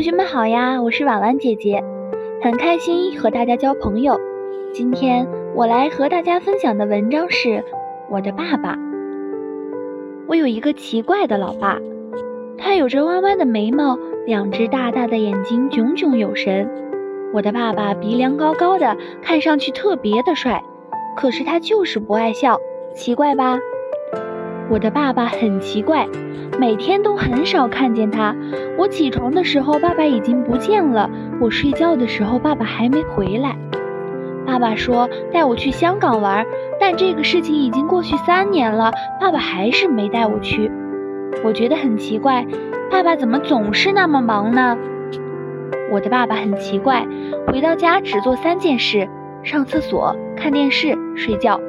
同学们好呀，我是婉婉姐姐，很开心和大家交朋友。今天我来和大家分享的文章是《我的爸爸》。我有一个奇怪的老爸，他有着弯弯的眉毛，两只大大的眼睛炯炯有神。我的爸爸鼻梁高高的，看上去特别的帅，可是他就是不爱笑，奇怪吧？我的爸爸很奇怪，每天都很少看见他。我起床的时候，爸爸已经不见了；我睡觉的时候，爸爸还没回来。爸爸说带我去香港玩，但这个事情已经过去三年了，爸爸还是没带我去。我觉得很奇怪，爸爸怎么总是那么忙呢？我的爸爸很奇怪，回到家只做三件事：上厕所、看电视、睡觉。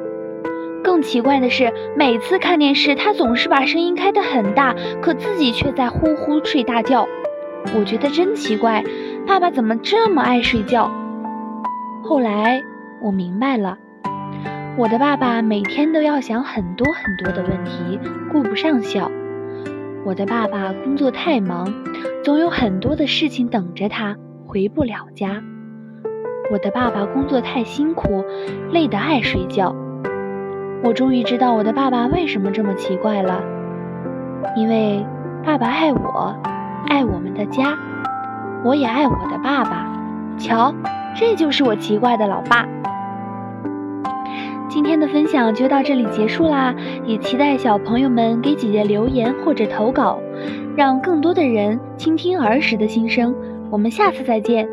更奇怪的是，每次看电视，他总是把声音开得很大，可自己却在呼呼睡大觉。我觉得真奇怪，爸爸怎么这么爱睡觉？后来我明白了，我的爸爸每天都要想很多很多的问题，顾不上笑。我的爸爸工作太忙，总有很多的事情等着他，回不了家。我的爸爸工作太辛苦，累得爱睡觉。我终于知道我的爸爸为什么这么奇怪了，因为爸爸爱我，爱我们的家，我也爱我的爸爸。瞧，这就是我奇怪的老爸。今天的分享就到这里结束啦，也期待小朋友们给姐姐留言或者投稿，让更多的人倾听儿时的心声。我们下次再见。